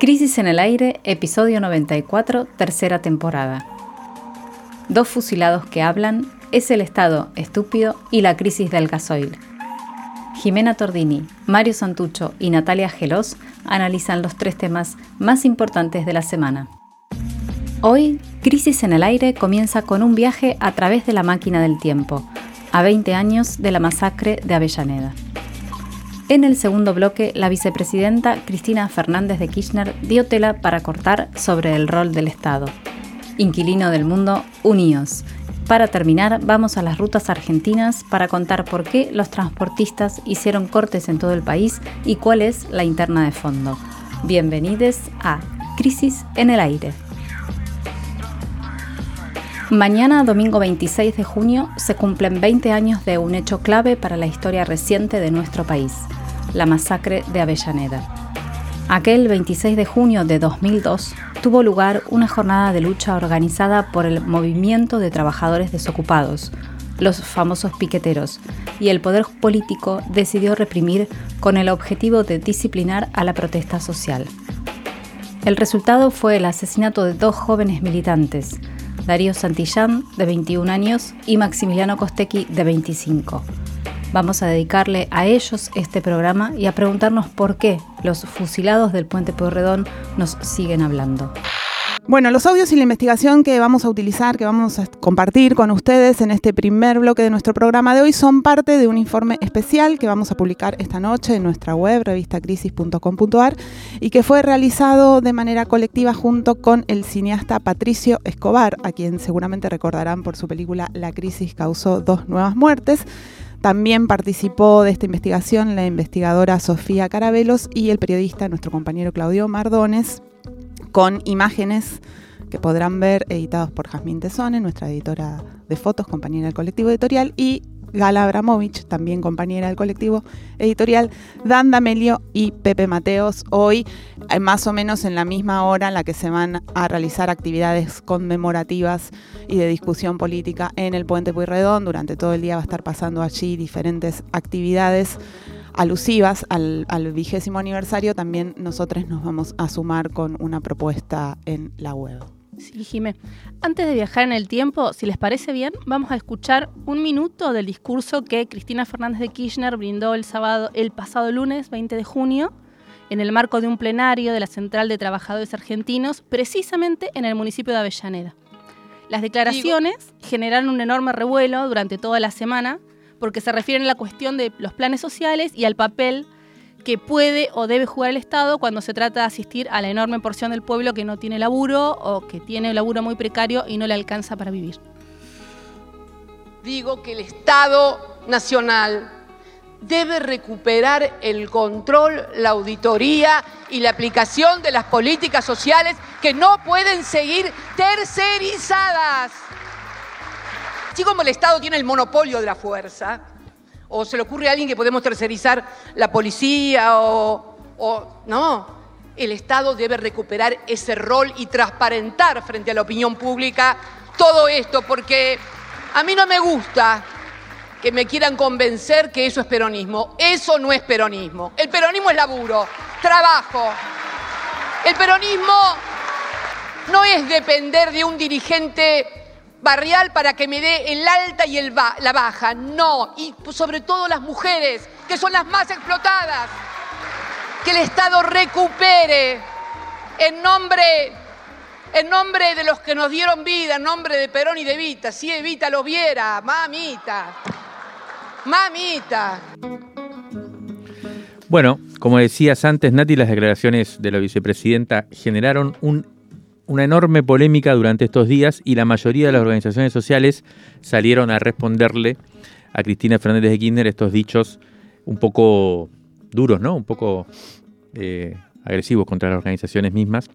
Crisis en el aire, episodio 94, tercera temporada. Dos fusilados que hablan, es el Estado estúpido y la crisis del gasoil. Jimena Tordini, Mario Santucho y Natalia Gelos analizan los tres temas más importantes de la semana. Hoy, Crisis en el aire comienza con un viaje a través de la máquina del tiempo, a 20 años de la masacre de Avellaneda. En el segundo bloque, la vicepresidenta Cristina Fernández de Kirchner dio tela para cortar sobre el rol del Estado. Inquilino del mundo, unidos. Para terminar, vamos a las rutas argentinas para contar por qué los transportistas hicieron cortes en todo el país y cuál es la interna de fondo. Bienvenidos a Crisis en el Aire. Mañana, domingo 26 de junio, se cumplen 20 años de un hecho clave para la historia reciente de nuestro país la masacre de Avellaneda. Aquel 26 de junio de 2002 tuvo lugar una jornada de lucha organizada por el Movimiento de Trabajadores Desocupados, los famosos piqueteros, y el poder político decidió reprimir con el objetivo de disciplinar a la protesta social. El resultado fue el asesinato de dos jóvenes militantes, Darío Santillán, de 21 años, y Maximiliano Costequi, de 25. Vamos a dedicarle a ellos este programa y a preguntarnos por qué los fusilados del puente Pueyrredón nos siguen hablando. Bueno, los audios y la investigación que vamos a utilizar, que vamos a compartir con ustedes en este primer bloque de nuestro programa de hoy son parte de un informe especial que vamos a publicar esta noche en nuestra web, revistacrisis.com.ar, y que fue realizado de manera colectiva junto con el cineasta Patricio Escobar, a quien seguramente recordarán por su película La crisis causó dos nuevas muertes. También participó de esta investigación la investigadora Sofía Carabelos y el periodista, nuestro compañero Claudio Mardones, con imágenes que podrán ver editados por Jazmín Tesone, nuestra editora de fotos, compañera del colectivo editorial, y Gala Abramovich, también compañera del colectivo editorial, Dan D'Amelio y Pepe Mateos, hoy eh, más o menos en la misma hora en la que se van a realizar actividades conmemorativas y de discusión política en el Puente Puyredón. Durante todo el día va a estar pasando allí diferentes actividades alusivas al, al vigésimo aniversario. También nosotros nos vamos a sumar con una propuesta en la web. Sí, Jimé. Antes de viajar en el tiempo, si les parece bien, vamos a escuchar un minuto del discurso que Cristina Fernández de Kirchner brindó el sábado, el pasado lunes 20 de junio, en el marco de un plenario de la Central de Trabajadores Argentinos, precisamente en el municipio de Avellaneda. Las declaraciones generaron un enorme revuelo durante toda la semana porque se refieren a la cuestión de los planes sociales y al papel que puede o debe jugar el Estado cuando se trata de asistir a la enorme porción del pueblo que no tiene laburo o que tiene laburo muy precario y no le alcanza para vivir. Digo que el Estado Nacional debe recuperar el control, la auditoría y la aplicación de las políticas sociales que no pueden seguir tercerizadas. Así como el Estado tiene el monopolio de la fuerza, o se le ocurre a alguien que podemos tercerizar la policía o, no. El Estado debe recuperar ese rol y transparentar frente a la opinión pública todo esto, porque a mí no me gusta que me quieran convencer que eso es peronismo. Eso no es peronismo. El peronismo es laburo, trabajo. El peronismo no es depender de un dirigente barrial para que me dé el alta y el la baja. No, y sobre todo las mujeres, que son las más explotadas. Que el Estado recupere en nombre, en nombre de los que nos dieron vida, en nombre de Perón y de Evita. Si Evita lo viera, mamita, mamita. Bueno, como decías antes, Nati, las declaraciones de la vicepresidenta generaron un una enorme polémica durante estos días y la mayoría de las organizaciones sociales salieron a responderle a Cristina Fernández de Kirchner estos dichos un poco duros, ¿no? Un poco eh, agresivos contra las organizaciones mismas.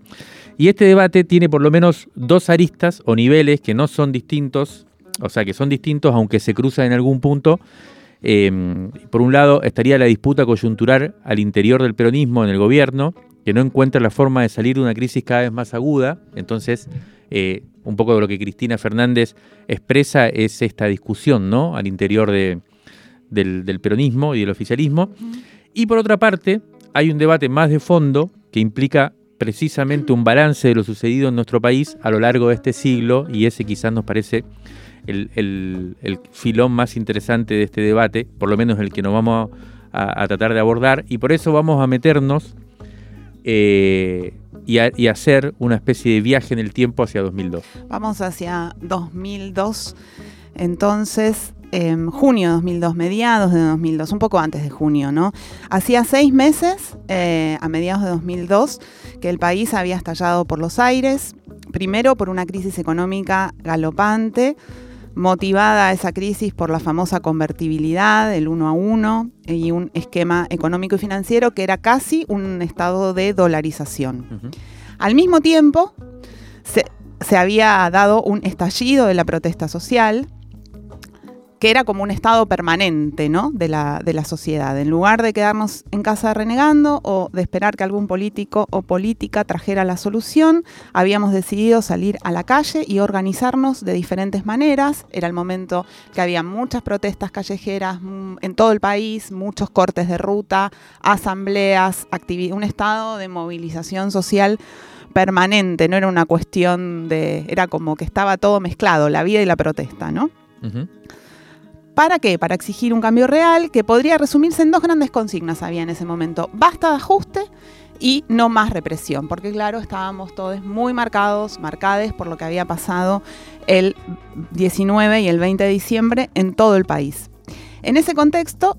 Y este debate tiene por lo menos dos aristas o niveles que no son distintos, o sea, que son distintos aunque se cruzan en algún punto. Em, por un lado estaría la disputa coyuntural al interior del peronismo en el gobierno, que no encuentra la forma de salir de una crisis cada vez más aguda. Entonces, eh, un poco de lo que Cristina Fernández expresa es esta discusión ¿no? al interior del, peronismo y del oficialismo. Y por otra parte, hay un debate más de fondo que implica precisamente un balance de lo sucedido en nuestro país a lo largo de este siglo y ese quizás nos parece el, el filón más interesante de este debate, por lo menos el que nos vamos a, a tratar de abordar y por eso vamos a meternos eh, y, hacer una especie de viaje en el tiempo hacia 2002. Vamos hacia 2002, entonces eh, junio de 2002, mediados de 2002, un poco antes de junio, ¿no? Hacía seis meses, eh, a mediados de 2002, que el país había estallado por los aires, primero por una crisis económica galopante, motivada esa crisis por la famosa convertibilidad, el uno a uno y un esquema económico y financiero que era casi un estado de dolarización. Uh -huh. Al mismo tiempo, se, se había dado un estallido de la protesta social, que era como un estado permanente ¿no? de, la, de, la, sociedad. En lugar de quedarnos en casa renegando o de esperar que algún político o política trajera la solución, habíamos decidido salir a la calle y organizarnos de diferentes maneras. Era el momento que había muchas protestas callejeras en todo el país, muchos cortes de ruta, asambleas, un estado de movilización social permanente, no era una cuestión de, era como que estaba todo mezclado, la vida y la protesta, ¿no? ¿Para qué? Para exigir un cambio real que podría resumirse en dos grandes consignas había en ese momento. Basta de ajuste y no más represión, porque claro, estábamos todos muy marcados, marcades por lo que había pasado el 19 y el 20 de diciembre en todo el país. En ese contexto,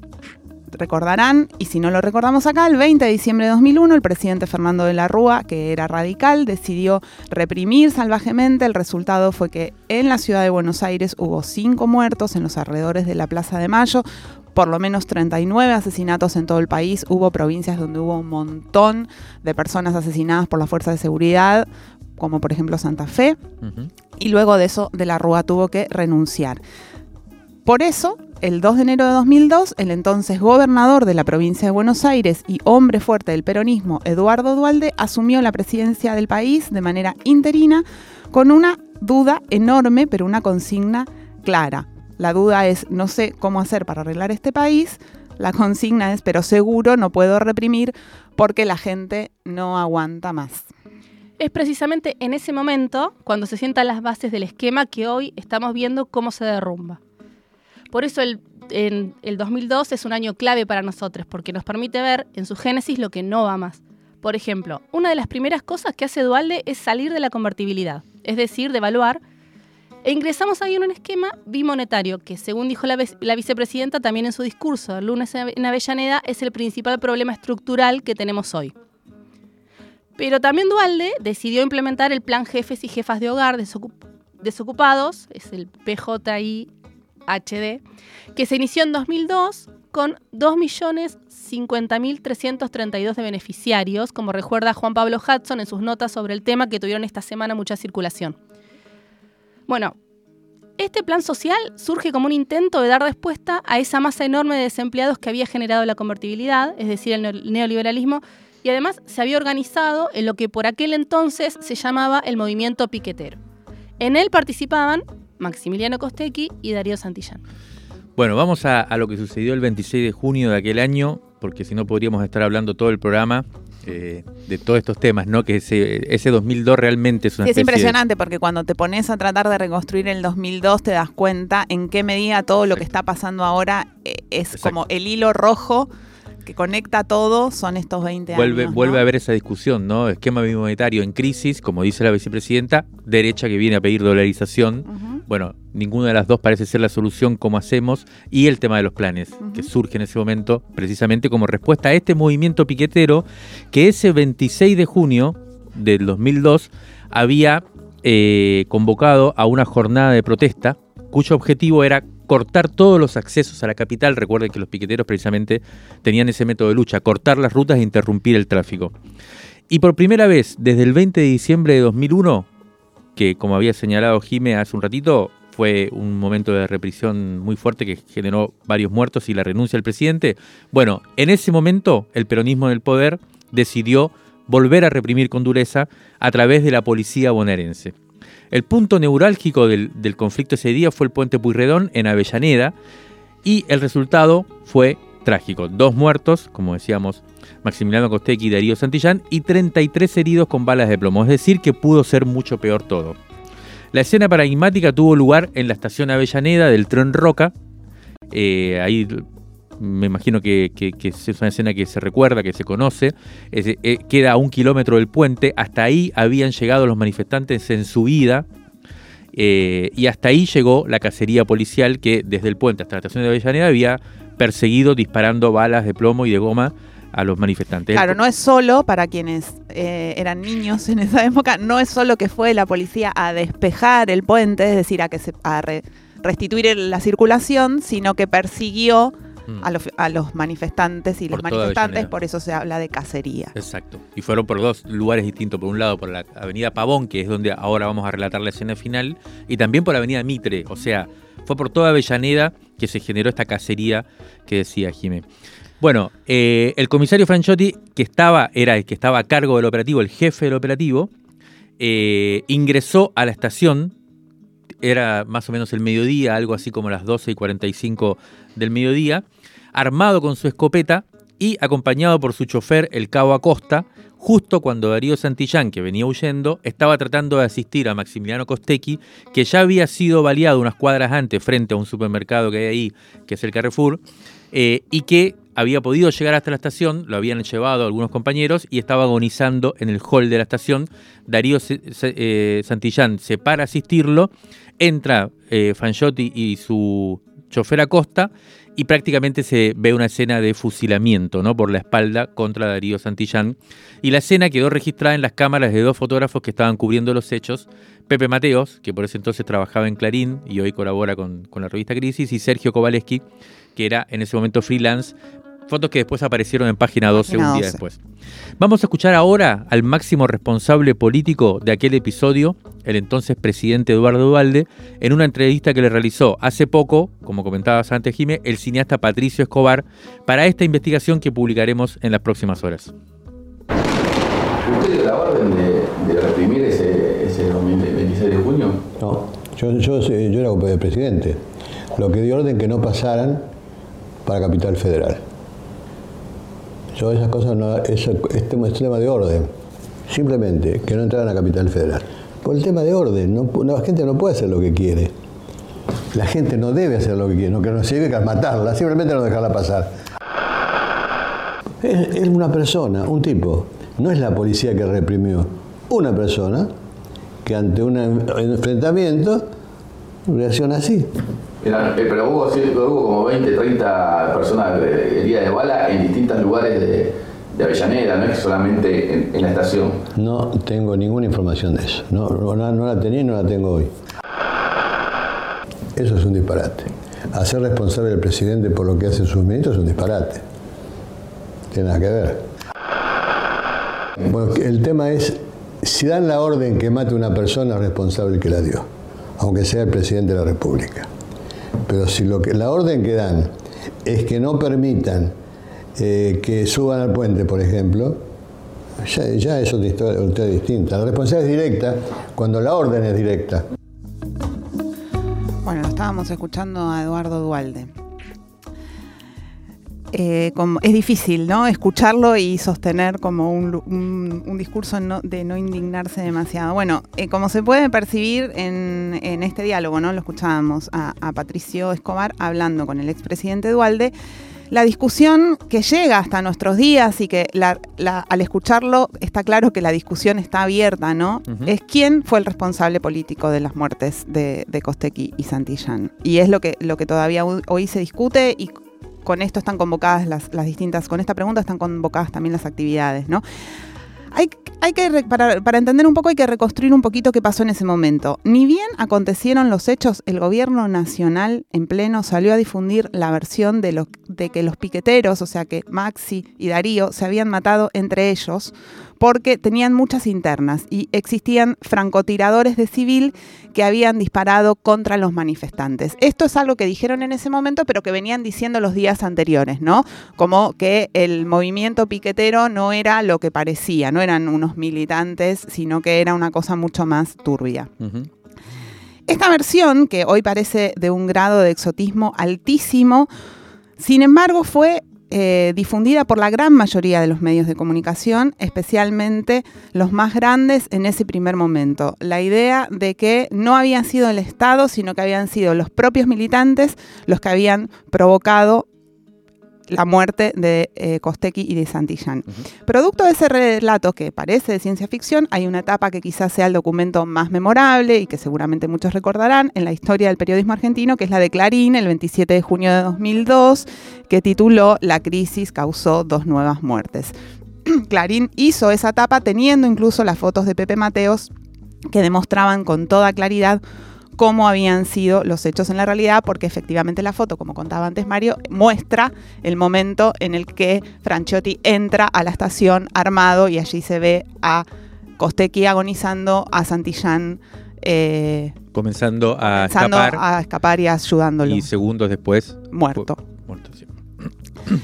recordarán, y si no lo recordamos acá, el 20 de diciembre de 2001 el presidente Fernando de la Rúa, que era radical, decidió reprimir salvajemente. El resultado fue que en la ciudad de Buenos Aires hubo cinco muertos en los alrededores de la Plaza de Mayo, por lo menos 39 asesinatos en todo el país. Hubo provincias donde hubo un montón de personas asesinadas por las fuerzas de seguridad, como por ejemplo Santa Fe. Uh -huh. Y luego de eso, de la Rúa tuvo que renunciar. Por eso, el 2 de enero de 2002, el entonces gobernador de la provincia de Buenos Aires y hombre fuerte del peronismo, Eduardo Dualde, asumió la presidencia del país de manera interina con una duda enorme, pero una consigna clara. La duda es, no sé cómo hacer para arreglar este país. La consigna es, pero seguro no puedo reprimir porque la gente no aguanta más. Es precisamente en ese momento, cuando se sientan las bases del esquema, que hoy estamos viendo cómo se derrumba. Por eso el, en el 2002 es un año clave para nosotros, porque nos permite ver en su génesis lo que no va más. Por ejemplo, una de las primeras cosas que hace Dualde es salir de la convertibilidad, es decir, devaluar, e ingresamos ahí en un esquema bimonetario, que según dijo la, la vicepresidenta también en su discurso el lunes en Avellaneda, es el principal problema estructural que tenemos hoy. Pero también Dualde decidió implementar el plan jefes y jefas de hogar desocup desocupados, es el PJI HD, que se inició en 2002 con 2.050.332 de beneficiarios, como recuerda Juan Pablo Hudson en sus notas sobre el tema que tuvieron esta semana mucha circulación. Bueno, este plan social surge como un intento de dar respuesta a esa masa enorme de desempleados que había generado la convertibilidad, es decir, el neoliberalismo, y además se había organizado en lo que por aquel entonces se llamaba el movimiento piquetero. En él participaban Maximiliano Costecchi y Darío Santillán. Bueno, vamos a, a, lo que sucedió el 26 de junio de aquel año, porque si no podríamos estar hablando todo el programa eh, de todos estos temas, ¿no? Que ese, ese 2002 realmente es una sí, Es impresionante de... porque cuando te pones a tratar de reconstruir el 2002 te das cuenta en qué medida todo lo que está pasando ahora eh, es Exacto. como el hilo rojo que conecta todo son estos 20 vuelve, años. ¿no? Vuelve a haber esa discusión, ¿no? Esquema bimonetario en crisis, como dice la vicepresidenta, derecha que viene a pedir dolarización. Uh -huh. Bueno, ninguna de las dos parece ser la solución, como hacemos, y el tema de los planes, uh -huh. que surge en ese momento precisamente como respuesta a este movimiento piquetero que ese 26 de junio del 2002 había eh, convocado a una jornada de protesta cuyo objetivo era cortar todos los accesos a la capital. Recuerden que los piqueteros precisamente tenían ese método de lucha, cortar las rutas e interrumpir el tráfico. Y por primera vez, desde el 20 de diciembre de 2001, que como había señalado Jime hace un ratito, fue un momento de represión muy fuerte que generó varios muertos y la renuncia del presidente. Bueno, en ese momento el peronismo del poder decidió volver a reprimir con dureza a través de la policía bonaerense. El punto neurálgico del, del, conflicto ese día fue el puente Puyredón en Avellaneda y el resultado fue trágico. Dos muertos, como decíamos, Maximiliano Costecchi y Darío Santillán, y 33 heridos con balas de plomo. Es decir, que pudo ser mucho peor todo. La escena paradigmática tuvo lugar en la estación Avellaneda del tren Roca. Eh, ahí me imagino que, es una escena que se recuerda, que se conoce. Eh, queda a un kilómetro del puente. Hasta ahí habían llegado los manifestantes en su vida. Eh, y hasta ahí llegó la cacería policial que desde el puente hasta la estación de Avellaneda había perseguido disparando balas de plomo y de goma a los manifestantes. Claro, no es solo para quienes eh, eran niños en esa época, no es solo que fue la policía a despejar el puente, es decir, a que restituir la circulación, sino que persiguió mm. a, los, manifestantes y los manifestantes, por eso se habla de cacería. Exacto. Y fueron por dos lugares distintos. Por un lado, por la avenida Pavón, que es donde ahora vamos a relatar la escena final, y también por la avenida Mitre. O sea, fue por toda Avellaneda que se generó esta cacería que decía Jiménez. Bueno, eh, el comisario Franchotti, que estaba, era el que estaba a cargo del operativo, el jefe del operativo, eh, ingresó a la estación, era más o menos el mediodía, algo así como las 12 y 45 del mediodía, armado con su escopeta y acompañado por su chofer, el cabo Acosta, justo cuando Darío Santillán, que venía huyendo, estaba tratando de asistir a Maximiliano Costecchi, que ya había sido baleado unas cuadras antes frente a un supermercado que hay ahí, que es el Carrefour, eh, y que había podido llegar hasta la estación, lo habían llevado algunos compañeros y estaba agonizando en el hall de la estación. Darío eh, Santillán se para a asistirlo, entra eh, Fanchotti y su chofer Acosta y prácticamente se ve una escena de fusilamiento ¿no? por la espalda contra Darío Santillán. Y la escena quedó registrada en las cámaras de dos fotógrafos que estaban cubriendo los hechos, Pepe Mateos, que por ese entonces trabajaba en Clarín y hoy colabora con, con la revista Crisis, y Sergio Kowaleski, que era en ese momento freelance, Fotos que después aparecieron en página 12 un día después. Vamos a escuchar ahora al máximo responsable político de aquel episodio, el entonces presidente Eduardo Dualde, en una entrevista que le realizó hace poco, como comentabas antes, Jimé, el cineasta Patricio Escobar, para esta investigación que publicaremos en las próximas horas. ¿Usted dio la orden de, reprimir ese, ese 26 de junio? No, yo, yo, yo era el presidente. Lo que dio orden que no pasaran para Capital Federal. Yo esas cosas, no, eso, este es tema de orden. Simplemente que no entraran a Capital Federal. Por el tema de orden, la gente no puede hacer lo que quiere. La gente no debe hacer lo que quiere, no que no sirve que matarla, simplemente no dejarla pasar. Es una persona, un tipo, no es la policía que reprimió, una persona que ante un enfrentamiento reacciona así. Eh, pero hubo, como 20, 30 personas heridas de bala en distintos lugares de, Avellaneda, no es solamente en, la estación. No tengo ninguna información de eso. No, no, la tenía y no la tengo hoy. Eso es un disparate. Hacer responsable al presidente por lo que hace sus ministros es un disparate. Tiene nada que ver. Bueno, el tema es, si dan la orden que mate a una persona, responsable que la dio, aunque sea el presidente de la República. Pero si lo que, la orden que dan es que no permitan eh, que suban al puente, por ejemplo, ya, es otra historia, distinta. La responsabilidad es directa cuando la orden es directa. Bueno, estábamos escuchando a Eduardo Dualde. Eh, es difícil, ¿no? Escucharlo y sostener como un, discurso de no indignarse demasiado. Bueno, eh, como se puede percibir en, este diálogo, ¿no? Lo escuchábamos a, Patricio Escobar hablando con el expresidente Dualde. La discusión que llega hasta nuestros días y que al escucharlo está claro que la discusión está abierta, ¿no? Es quién fue el responsable político de las muertes de, de Costequi y Santillán. Y es lo que, lo que todavía hoy se discute y con esto están convocadas las, distintas, con esta pregunta están convocadas también las actividades, ¿no? Hay, que, para, para, entender un poco, hay que reconstruir un poquito qué pasó en ese momento. Ni bien acontecieron los hechos, el gobierno nacional en pleno salió a difundir la versión de, de que los piqueteros, o sea que Maxi y Darío, se habían matado entre ellos porque tenían muchas internas y existían francotiradores de civil que habían disparado contra los manifestantes. Esto es algo que dijeron en ese momento, pero que venían diciendo los días anteriores, ¿no? Como que el movimiento piquetero no era lo que parecía, no eran unos militantes, sino que era una cosa mucho más turbia. Esta versión, que hoy parece de un grado de exotismo altísimo, sin embargo fue eh, difundida por la gran mayoría de los medios de comunicación, especialmente los más grandes en ese primer momento. La idea de que no había sido el Estado, sino que habían sido los propios militantes los que habían provocado la muerte de eh, y de Santillán. Producto de ese relato que parece de ciencia ficción, hay una etapa que quizás sea el documento más memorable y que seguramente muchos recordarán en la historia del periodismo argentino, que es la de Clarín, el 27 de junio de 2002, que tituló La crisis causó dos nuevas muertes. Clarín hizo esa etapa teniendo incluso las fotos de Pepe Mateos que demostraban con toda claridad cómo habían sido los hechos en la realidad, porque efectivamente la foto, como contaba antes Mario, muestra el momento en el que Franchotti entra a la estación armado y allí se ve a Costequi agonizando, a Santillán eh, comenzando a escapar, a escapar y ayudándolo. Y segundos después muerto. muerto sí.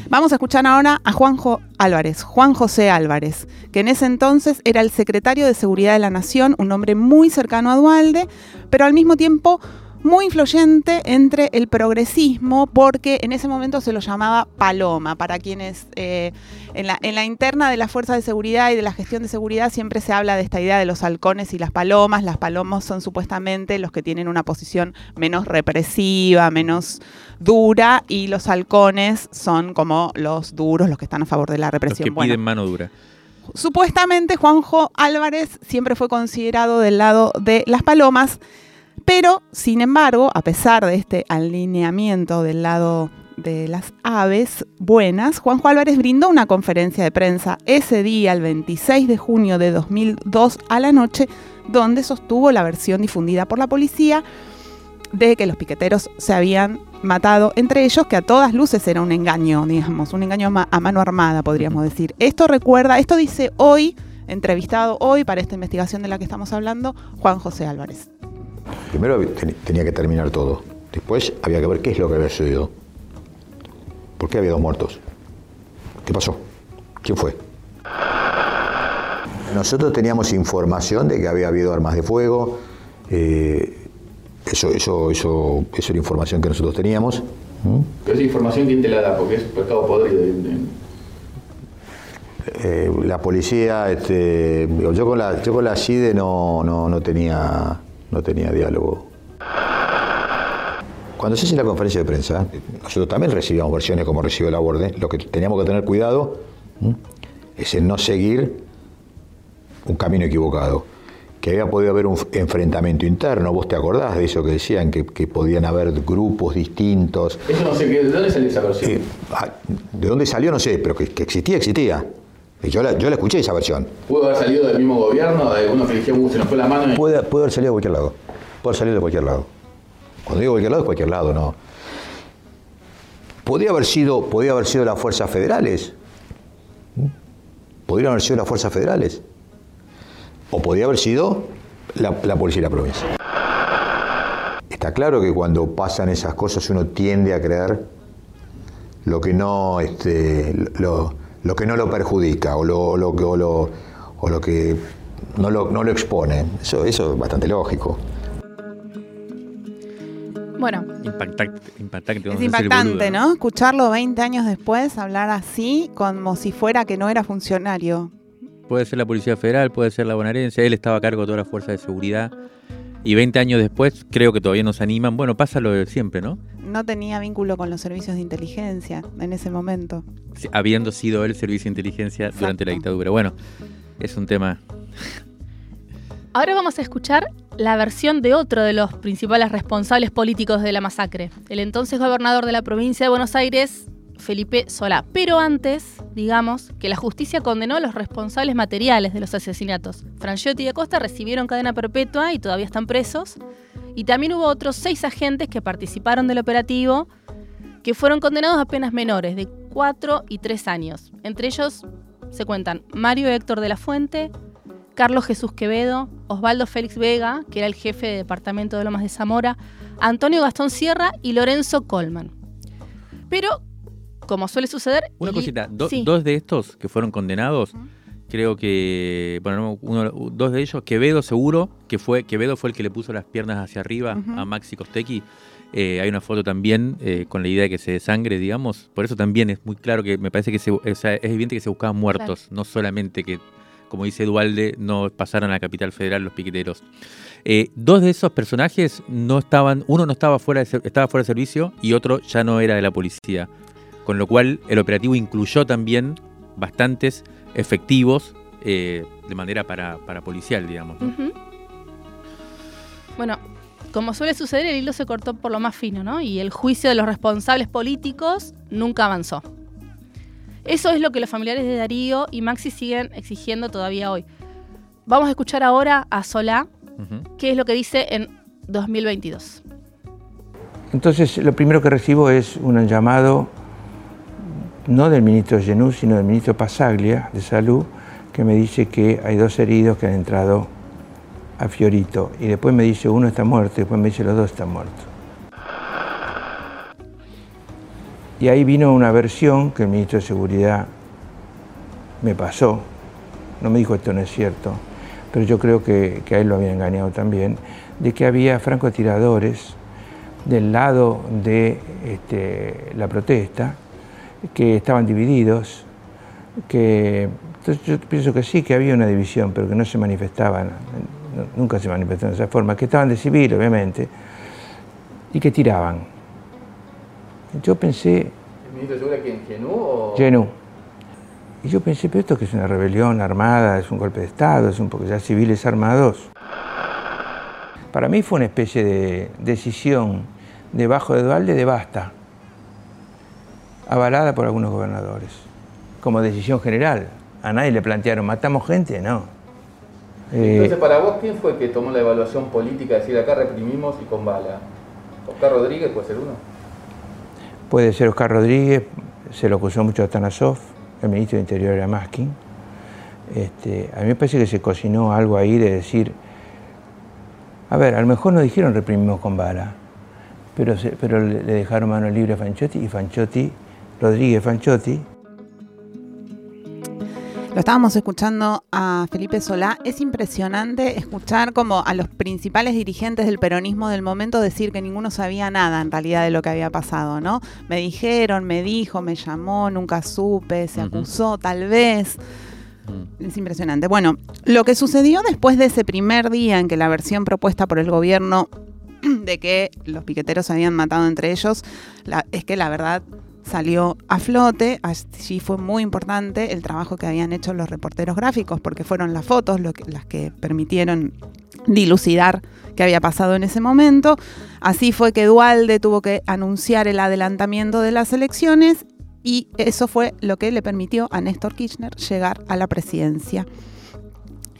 Vamos a escuchar ahora a Juanjo Álvarez, Juan José Álvarez, que en ese entonces era el secretario de Seguridad de la Nación, un hombre muy cercano a Dualde, pero al mismo tiempo muy influyente entre el progresismo, porque en ese momento se lo llamaba Paloma. Para quienes eh, en, la, en, la, interna de las fuerzas de seguridad y de la gestión de seguridad siempre se habla de esta idea de los halcones y las palomas. Las palomas son supuestamente los que tienen una posición menos represiva, menos dura, y los halcones son como los duros, los que están a favor de la represión. Los que piden mano dura. Supuestamente Juanjo Álvarez siempre fue considerado del lado de las palomas pero, sin embargo, a pesar de este alineamiento del lado de las aves buenas, Juanjo Álvarez brindó una conferencia de prensa ese día, el 26 de junio de 2002 a la noche, donde sostuvo la versión difundida por la policía de que los piqueteros se habían matado entre ellos, que a todas luces era un engaño, digamos, un engaño a mano armada, podríamos decir. Esto recuerda, esto dice hoy, entrevistado hoy para esta investigación de la que estamos hablando, Juan José Álvarez. Primero tenía que terminar todo. Después había que ver qué es lo que había sucedido. ¿Por qué había dos muertos? ¿Qué pasó? ¿Quién fue? Nosotros teníamos información de que había habido armas de fuego. Eh, eso, eso, eso, eso era información que nosotros teníamos. ¿Mm? Pero esa información, ¿quién te la da? Porque es pecado podrido. Eh, la policía, este, yo con la, yo con la CIDE no, no, no tenía no tenía diálogo. Cuando se hace la conferencia de prensa, nosotros también recibíamos versiones como recibió la orden. Lo que teníamos que tener cuidado es en no seguir un camino equivocado. Que había podido haber un enfrentamiento interno, vos te acordás de eso que decían, que, podían haber grupos distintos. Eso no sé, ¿de dónde salió esa versión? Eh, ah, ¿De dónde salió? No sé, pero que, existía, existía. Yo la, yo la escuché esa versión. ¿Pudo haber salido del mismo gobierno? ¿De uno que eligió se nos fue la mano? Puede, puede haber salido de cualquier lado. Puede haber salido de cualquier lado. Cuando digo cualquier lado, es cualquier lado, no. Podría haber sido, podría haber sido las fuerzas federales. ¿Mm? Podrían haber sido las fuerzas federales. O podría haber sido la, policía de la provincia. Está claro que cuando pasan esas cosas uno tiende a creer lo que no, este, lo, lo que no lo perjudica o lo, lo, o lo, o lo que no lo, no lo expone. Eso, eso es bastante lógico. Bueno. Impactante, impactante, es impactante, ¿no? Escucharlo 20 años después, hablar así, como si fuera que no era funcionario. Puede ser la Policía Federal, puede ser la bonaerense, él estaba a cargo de toda la fuerza de seguridad. Y 20 años después, creo que todavía nos animan. Bueno, pasa lo de siempre, ¿no? No tenía vínculo con los servicios de inteligencia en ese momento. habiendo sido él servicio de inteligencia durante la dictadura. Bueno, es un tema. Ahora vamos a escuchar la versión de otro de los principales responsables políticos de la masacre, el entonces gobernador de la provincia de Buenos Aires, Felipe Solá. Pero antes, digamos, que la justicia condenó a los responsables materiales de los asesinatos. Franchiotti y Acosta recibieron cadena perpetua y todavía están presos. Y también hubo otros seis agentes que participaron del operativo que fueron condenados a penas menores de 4 y 3 años. Entre ellos se cuentan Mario Héctor de la Fuente, Carlos Jesús Quevedo, Osvaldo Félix Vega, que era el jefe de departamento de Lomas de Zamora, Antonio Gastón Sierra y Lorenzo Colman. Pero como suele suceder. Una cosita, dos de estos que fueron condenados, creo que, bueno, dos de ellos, Quevedo seguro, que fue, Quevedo fue el que le puso las piernas hacia arriba a Maxi Costequi. Eh, hay una foto también eh, con la idea de que se desangre, digamos. Por eso también es muy claro que me parece que se, o sea, es evidente que se buscaban muertos, no solamente que, como dice Dualde, no pasaron a la capital federal los piqueteros. Eh, dos de esos personajes no estaban, uno no estaba fuera, de, estaba fuera de servicio y otro ya no era de la policía. Con lo cual el operativo incluyó también bastantes efectivos eh, de manera para, para policial, digamos. Bueno, como suele suceder, el hilo se cortó por lo más fino, ¿no? Y el juicio de los responsables políticos nunca avanzó. Eso es lo que los familiares de Darío y Maxi siguen exigiendo todavía hoy. Vamos a escuchar ahora a Solá, qué es lo que dice en 2022. Entonces, lo primero que recibo es un llamado, no del ministro Genú, sino del ministro Pasaglia, de Salud, que me dice que hay dos heridos que han entrado a Fiorito. Y después me dice uno está muerto, y después me dice los dos están muertos. Y ahí vino una versión que el ministro de Seguridad me pasó. No me dijo esto no es cierto, pero yo creo que, que a él lo había engañado también, de que había francotiradores del lado de este, la protesta, que estaban divididos, que entonces yo pienso que sí, que había una división, pero que no se manifestaban, nunca se manifestaron de esa forma, que estaban de civil, obviamente, y que tiraban. Yo pensé, ¿El ministro de Seguridad quién? ¿Genú o...? Genú. Y yo pensé, pero esto que es una rebelión armada, es un golpe de Estado, es un poco ya civiles armados. Para mí fue una especie de decisión debajo de Dualde de basta, avalada por algunos gobernadores, como decisión general. A nadie le plantearon, matamos gente, no. Eh, Entonces, para vos, ¿quién fue que tomó la evaluación política de decir acá reprimimos y con bala? ¿Oscar Rodríguez puede ser uno? Puede ser Oscar Rodríguez, se lo acusó mucho a Tanasov, el ministro de Interior era Maskin. Este, a mí me parece que se cocinó algo ahí de decir, a ver, a lo mejor no dijeron reprimimos con bala, pero, se- pero le, le dejaron mano libre a Fanchotti y Fanchotti, Rodríguez Fanchotti, Lo estábamos escuchando a Felipe Solá. Es impresionante escuchar como a los principales dirigentes del peronismo del momento decir que ninguno sabía nada en realidad de lo que había pasado, ¿no? Me dijeron, me dijo, me llamó, nunca supe, se acusó, tal vez. Mm. Es impresionante. Bueno, lo que sucedió después de ese primer día en que la versión propuesta por el gobierno de que los piqueteros se habían matado entre ellos, la- es que la verdad salió a flote. Allí fue muy importante el trabajo que habían hecho los reporteros gráficos, porque fueron las fotos las que permitieron dilucidar qué había pasado en ese momento. Así fue que Dualde tuvo que anunciar el adelantamiento de las elecciones y eso fue lo que le permitió a Néstor Kirchner llegar a la presidencia.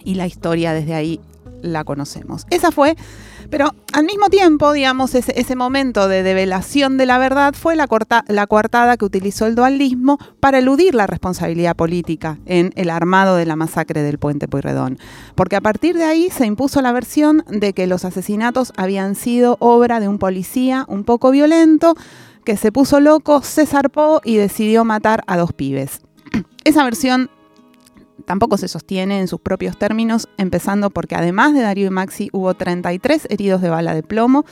Y la historia desde ahí la conocemos. Esa fue, pero al mismo tiempo, digamos, ese, momento de develación de la verdad fue la, corta- coartada que utilizó el dualismo para eludir la responsabilidad política en el armado de la masacre del puente Pueyrredón. Porque a partir de ahí se impuso la versión de que los asesinatos habían sido obra de un policía un poco violento que se puso loco, se zarpó y decidió matar a dos pibes. Esa versión tampoco se sostiene en sus propios términos, empezando porque además de Darío y Maxi hubo 33 heridos de bala de plomo.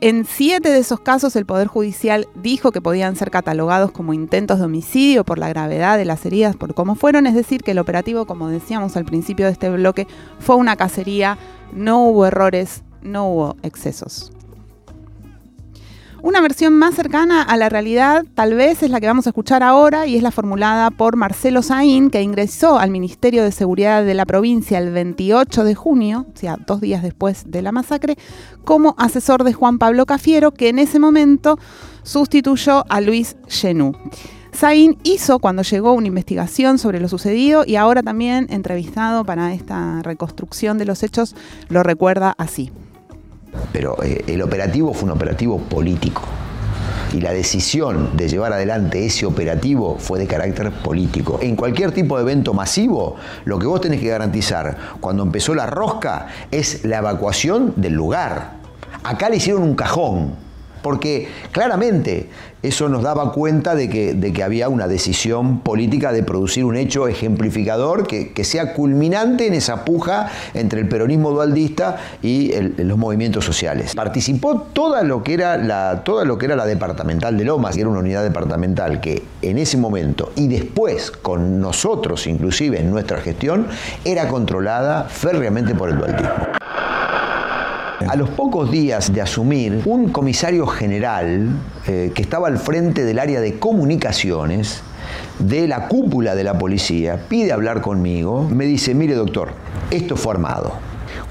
En siete de esos casos el Poder Judicial dijo que podían ser catalogados como intentos de homicidio por la gravedad de las heridas, por cómo fueron, es decir, que el operativo, como decíamos al principio de este bloque, fue una cacería, no hubo errores, no hubo excesos. Una versión más cercana a la realidad tal vez es la que vamos a escuchar ahora y es la formulada por Marcelo Saín, que ingresó al Ministerio de Seguridad de la provincia el 28 de junio, o sea, dos días después de la masacre, como asesor de Juan Pablo Cafiero, que en ese momento sustituyó a Luis Genú. Saín hizo cuando llegó una investigación sobre lo sucedido y ahora también entrevistado para esta reconstrucción de los hechos lo recuerda así. Pero eh, el operativo fue un operativo político. Y la decisión de llevar adelante ese operativo fue de carácter político. En cualquier tipo de evento masivo, lo que vos tenés que garantizar cuando empezó la rosca es la evacuación del lugar. Acá le hicieron un cajón. Porque claramente eso nos daba cuenta de que, de que había una decisión política de producir un hecho ejemplificador que, que sea culminante en esa puja entre el peronismo dualdista y los movimientos sociales. Participó toda lo que era la, toda lo que era la departamental de Lomas, que era una unidad departamental que en ese momento y después con nosotros inclusive en nuestra gestión era controlada férreamente por el dualdismo. A los pocos días de asumir, un comisario general eh, que estaba al frente del área de comunicaciones de la cúpula de la policía pide hablar conmigo, me dice, mire doctor, esto fue armado.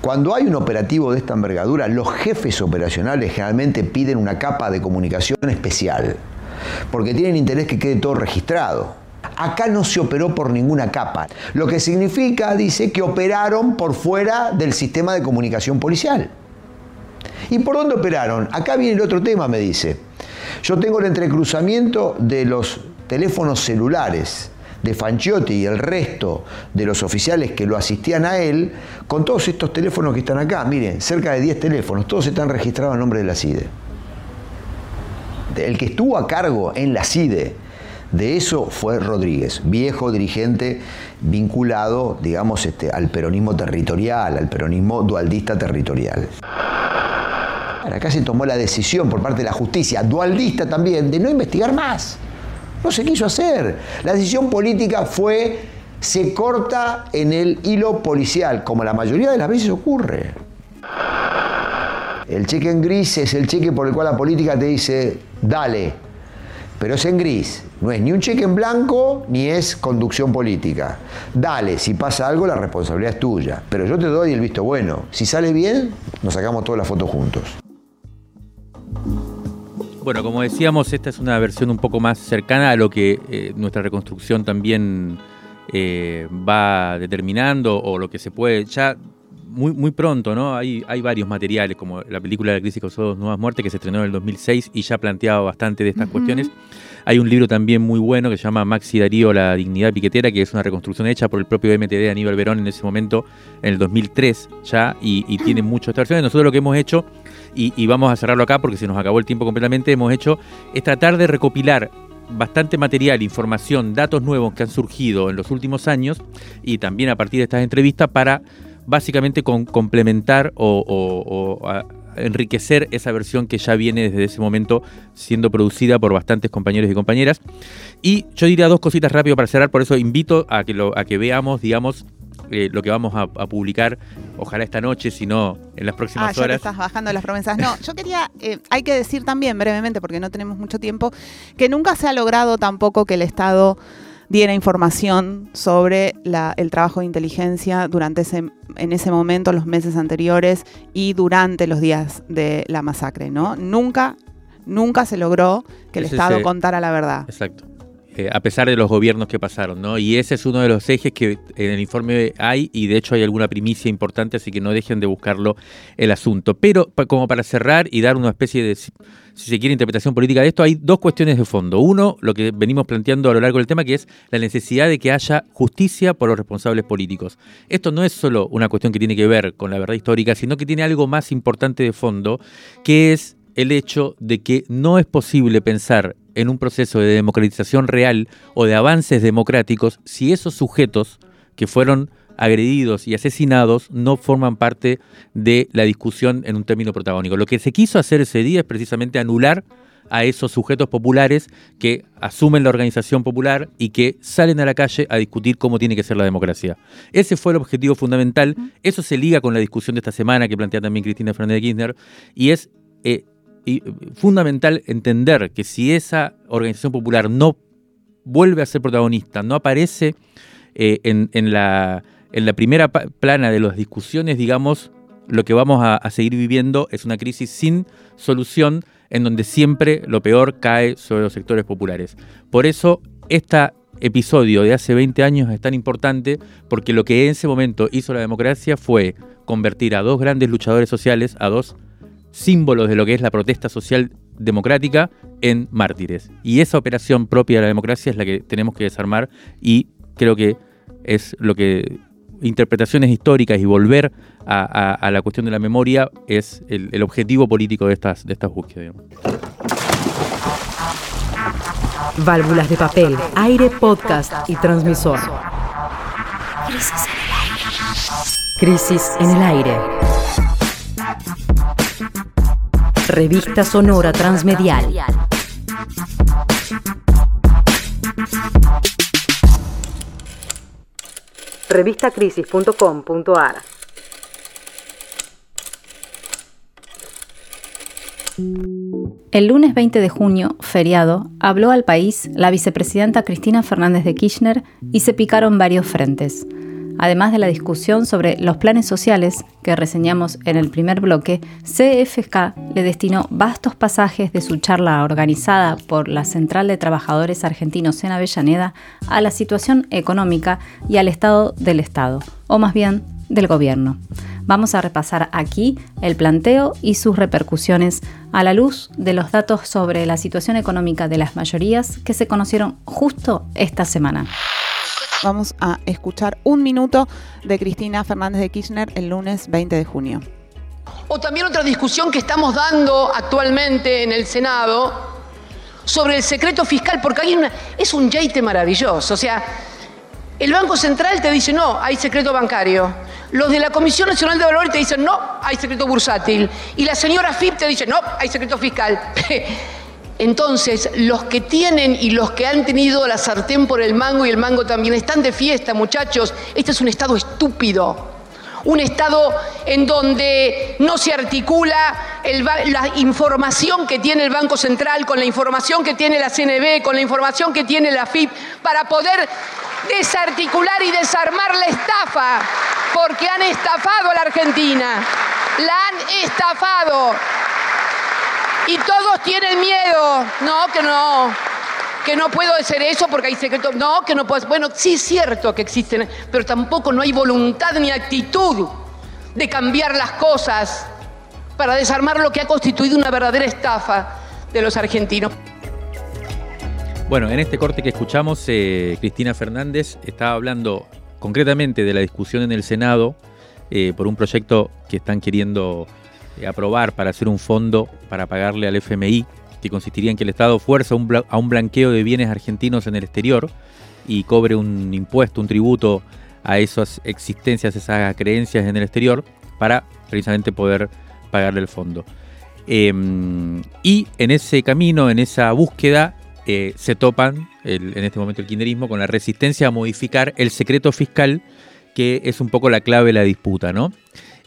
Cuando hay un operativo de esta envergadura, los jefes operacionales generalmente piden una capa de comunicación especial, porque tienen interés que quede todo registrado. Acá no se operó por ninguna capa, lo que significa, dice, que operaron por fuera del sistema de comunicación policial. ¿Y por dónde operaron? Acá viene el otro tema, me dice. Yo tengo el entrecruzamiento de los teléfonos celulares de Fanchiotti y el resto de los oficiales que lo asistían a él, con todos estos teléfonos que están acá. Miren, cerca de 10 teléfonos, todos están registrados a nombre de la CIDE. El que estuvo a cargo en la CIDE de eso fue Rodríguez, viejo dirigente vinculado, digamos, este, al peronismo territorial, al peronismo dualdista territorial. Acá se tomó la decisión por parte de la justicia, dualdista también, de no investigar más. No se quiso hacer. La decisión política fue, se corta en el hilo policial, como la mayoría de las veces ocurre. El cheque en gris es el cheque por el cual la política te dice, dale, pero es en gris. No es ni un cheque en blanco ni es conducción política. Dale, si pasa algo la responsabilidad es tuya, pero yo te doy el visto bueno. Si sale bien, nos sacamos todas las fotos juntos. Bueno, como decíamos, esta es una versión un poco más cercana a lo que eh, nuestra reconstrucción también eh, va determinando o lo que se puede ya muy, muy pronto, ¿no? Hay, hay varios materiales, como la película La crisis causó dos nuevas muertes, que se estrenó en el 2006 y ya planteaba bastante de estas cuestiones. Hay un libro también muy bueno que se llama Maxi Darío, La dignidad piquetera, que es una reconstrucción hecha por el propio MTD de Aníbal Verón en ese momento, en el 2003 ya, y, y tiene muchas versiones. Nosotros lo que hemos hecho, y, vamos a cerrarlo acá porque se nos acabó el tiempo completamente, hemos hecho es tratar de recopilar bastante material, información, datos nuevos que han surgido en los últimos años y también a partir de estas entrevistas para básicamente con- complementar o, enriquecer esa versión que ya viene desde ese momento siendo producida por bastantes compañeros y compañeras. Y yo diría dos cositas rápido para cerrar, por eso invito a que, lo, a que veamos, digamos, eh, lo que vamos a, a publicar, ojalá esta noche, si no en las Ah, próximas ya te horas. estás bajando las promesas. No, yo quería, eh, hay que decir también brevemente, porque no tenemos mucho tiempo, que nunca se ha logrado tampoco que el Estado diera información sobre la- el trabajo de inteligencia durante ese, en ese momento, los meses anteriores y durante los días de la masacre, ¿no? Nunca, nunca se logró que el Estado contara la verdad. Exacto. Eh, a pesar de los gobiernos que pasaron, ¿no? Y ese es uno de los ejes que en el informe hay, y de hecho hay alguna primicia importante, así que no dejen de buscarlo el asunto. Pero como para cerrar y dar una especie de, si se quiere, interpretación política de esto, hay dos cuestiones de fondo. Uno, lo que venimos planteando a lo largo del tema, que es la necesidad de que haya justicia por los responsables políticos. Esto no es solo una cuestión que tiene que ver con la verdad histórica, sino que tiene algo más importante de fondo, que es el hecho de que no es posible pensar en un proceso de democratización real o de avances democráticos si esos sujetos que fueron agredidos y asesinados no forman parte de la discusión en un término protagónico. Lo que se quiso hacer ese día es precisamente anular a esos sujetos populares que asumen la organización popular y que salen a la calle a discutir cómo tiene que ser la democracia. Ese fue el objetivo fundamental. Eso se liga con la discusión de esta semana que plantea también Cristina Fernández de Kirchner y es eh, y, eh, fundamental entender que si esa organización popular no vuelve a ser protagonista, no aparece eh, en, la, primera plana de las discusiones, digamos, lo que vamos a, a seguir viviendo es una crisis sin solución en donde siempre lo peor cae sobre los sectores populares. Por eso, este episodio de hace 20 años es tan importante porque lo que en ese momento hizo la democracia fue convertir a dos grandes luchadores sociales, a dos símbolos de lo que es la protesta social democrática en mártires. Y esa operación propia de la democracia es la que tenemos que desarmar y creo que es lo que interpretaciones históricas y volver a, la cuestión de la memoria es el, objetivo político de estas, de estas búsquedas. Válvulas de papel, aire, podcast y transmisor. Crisis en el aire. Revista Sonora Transmedial. revistacrisis.com.ar El lunes 20 de junio, feriado, habló al país la vicepresidenta Cristina Fernández de Kirchner y se picaron varios frentes. Además de la discusión sobre los planes sociales que reseñamos en el primer bloque, CFK le destinó vastos pasajes de su charla organizada por la Central de Trabajadores Argentinos en Avellaneda a la situación económica y al estado del Estado, o más bien del gobierno. Vamos a repasar aquí el planteo y sus repercusiones a la luz de los datos sobre la situación económica de las mayorías que se conocieron justo esta semana. Vamos a escuchar un minuto de Cristina Fernández de Kirchner el lunes 20 de junio. O también otra discusión que estamos dando actualmente en el Senado sobre el secreto fiscal, porque hay una, es un yeite maravilloso. O sea, el Banco Central te dice, no, hay secreto bancario. Los de la Comisión Nacional de Valores te dicen, no, hay secreto bursátil. Y la señora FIP te dice, no, hay secreto fiscal. Entonces, los que tienen y los que han tenido la sartén por el mango y el mango también están de fiesta, muchachos. Este es un Estado estúpido. Un Estado en donde no se articula la información que tiene el Banco Central con la información que tiene la CNB, con la información que tiene la FIP, para poder desarticular y desarmar la estafa, porque han estafado a la Argentina. La han estafado. Y todos tienen miedo. No, que no. Que no puedo hacer eso porque hay secretos. No, que no puedo. Bueno, sí es cierto que existen, pero tampoco no hay voluntad ni actitud de cambiar las cosas para desarmar lo que ha constituido una verdadera estafa de los argentinos. Bueno, en este corte que escuchamos, eh, Cristina Fernández estaba hablando concretamente de la discusión en el Senado eh, por un proyecto que están queriendo aprobar para hacer un fondo para pagarle al FMI, que consistiría en que el Estado fuerza a un blanqueo de bienes argentinos en el exterior y cobre un impuesto, un tributo a esas existencias, esas creencias en el exterior, para precisamente poder pagarle el fondo. Em, y en ese camino, en esa búsqueda, eh, se topan en este momento el kinderismo con la resistencia a modificar el secreto fiscal, que es un poco la clave de la disputa, ¿no?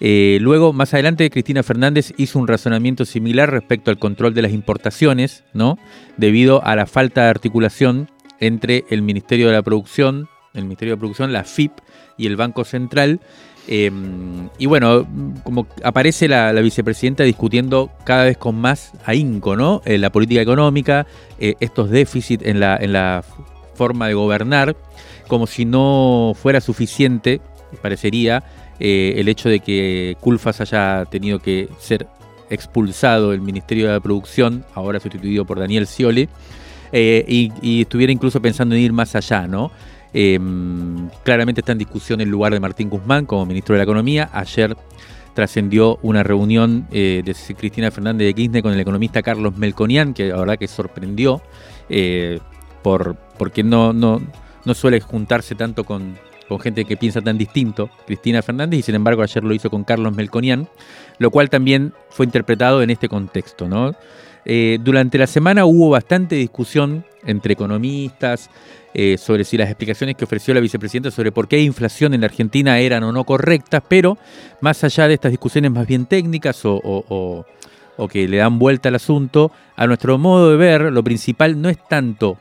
Eh, luego, más adelante, Cristina Fernández hizo un razonamiento similar respecto al control de las importaciones, ¿no? Debido a la falta de articulación entre el Ministerio de la Producción, el Ministerio de Producción, la FIP y el Banco Central. Em, y bueno, como aparece la, vicepresidenta discutiendo cada vez con más ahínco, ¿no? Eh, la política económica, eh, estos déficits en la, en la forma de gobernar, como si no fuera suficiente, parecería, eh, el hecho de que Culfas haya tenido que ser expulsado del Ministerio de la Producción, ahora sustituido por Daniel Scioli, eh, y, estuviera incluso pensando en ir más allá, ¿no? Em, claramente está en discusión el lugar de Martín Guzmán como ministro de la Economía. Ayer trascendió una reunión eh, de Cristina Fernández de Kirchner con el economista Carlos Melconian, que la verdad que sorprendió por, porque no, no, no suele juntarse tanto con, con gente que piensa tan distinto, Cristina Fernández, y sin embargo ayer lo hizo con Carlos Melconian, lo cual también fue interpretado en este contexto. Eh, durante la semana hubo bastante discusión entre economistas eh, sobre si las explicaciones que ofreció la vicepresidenta sobre por qué hay inflación en la Argentina eran o no correctas, pero más allá de estas discusiones más bien técnicas o, que le dan vuelta al asunto, a nuestro modo de ver, lo principal no es tanto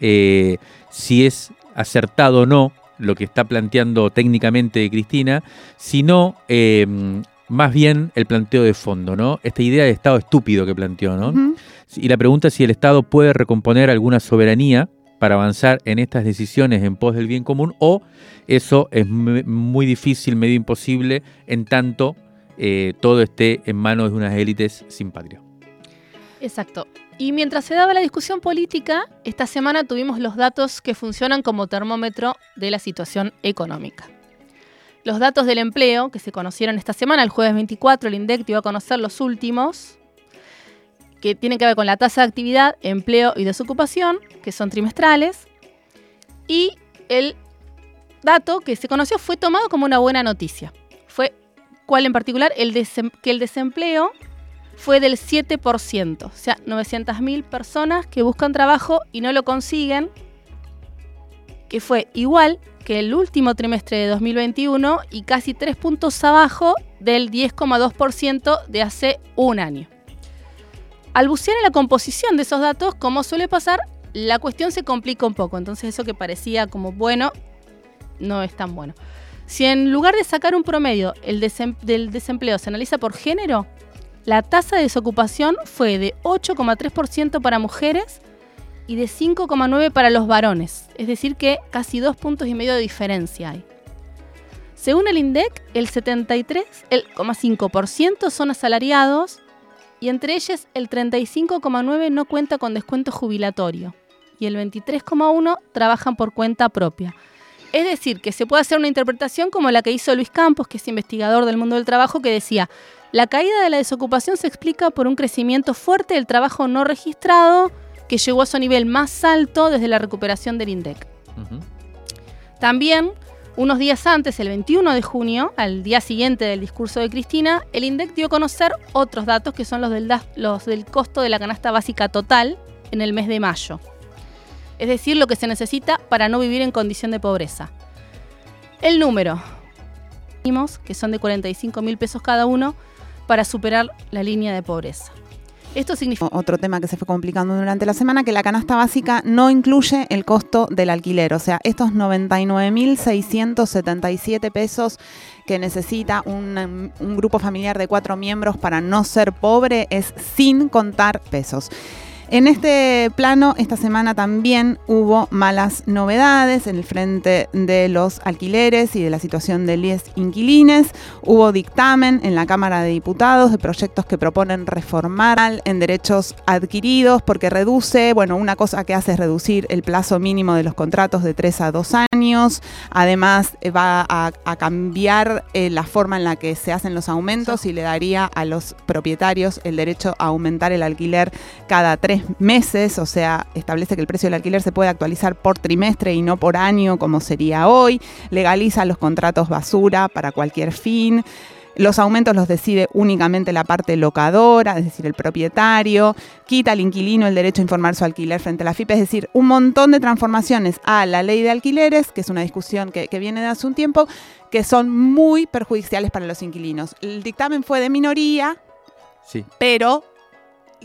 eh, si es acertado o no lo que está planteando técnicamente Cristina, sino eh, más bien el planteo de fondo, ¿no? Esta idea de Estado estúpido que planteó, ¿no? Y la pregunta es si el Estado puede recomponer alguna soberanía para avanzar en estas decisiones en pos del bien común o eso es muy difícil, medio imposible, en tanto eh, todo esté en manos de unas élites sin patria. Exacto. Y mientras se daba la discusión política, esta semana tuvimos los datos que funcionan como termómetro de la situación económica. los datos del empleo que se conocieron esta semana, el jueves 24, el INDEC dio a conocer los últimos, que tienen que ver con la tasa de actividad, empleo y desocupación, que son trimestrales. Y el dato que se conoció fue tomado como una buena noticia. Fue, ¿cuál en particular? El que el desempleo fue del 7%, o sea, 900.000 personas que buscan trabajo y no lo consiguen, que fue igual que el último trimestre de 2021 y casi 3 puntos abajo del 10,2% de hace un año. Al bucear en la composición de esos datos, como suele pasar, la cuestión se complica un poco. Entonces eso que parecía como bueno, no es tan bueno. Si en lugar de sacar un promedio el del desempleo se analiza por género, la tasa de desocupación fue de 8,3% para mujeres y de 5,9% para los varones, es decir que casi dos puntos y medio de diferencia hay. Según el INDEC, el 73,5% son asalariados y entre ellos el 35,9% no cuenta con descuento jubilatorio y el 23,1% trabajan por cuenta propia. Es decir, que se puede hacer una interpretación como la que hizo Luis Campos, que es investigador del mundo del trabajo, que decía, la caída de la desocupación se explica por un crecimiento fuerte del trabajo no registrado, que llegó a su nivel más alto desde la recuperación del INDEC. También, unos días antes, el 21 de junio, al día siguiente del discurso de Cristina, el INDEC dio a conocer otros datos que son los del, los del costo de la canasta básica total en el mes de mayo. Es decir, lo que se necesita para no vivir en condición de pobreza. El número, que son de 45 mil pesos cada uno, para superar la línea de pobreza. Esto significa otro tema que se fue complicando durante la semana, que la canasta básica no incluye el costo del alquiler. O sea, estos 99.677 pesos que necesita un, un grupo familiar de cuatro miembros para no ser pobre es sin contar pesos. En este plano, esta semana también hubo malas novedades en el frente de los alquileres y de la situación de los inquilines. Hubo dictamen en la Cámara de Diputados de proyectos que proponen reformar en derechos adquiridos porque reduce, bueno, una cosa que hace es reducir el plazo mínimo de los contratos de tres a dos años. Además, eh, va a, cambiar eh, la forma en la que se hacen los aumentos y le daría a los propietarios el derecho a aumentar el alquiler cada tres meses, o sea, establece que el precio del alquiler se puede actualizar por trimestre y no por año como sería hoy, legaliza los contratos basura para cualquier fin. Los aumentos los decide únicamente la parte locadora, es decir, el propietario, quita al inquilino el derecho a informar su alquiler frente a la FIP, es decir, un montón de transformaciones a la ley de alquileres, que es una discusión que, viene de hace un tiempo, que son muy perjudiciales para los inquilinos. El dictamen fue de minoría, sí. pero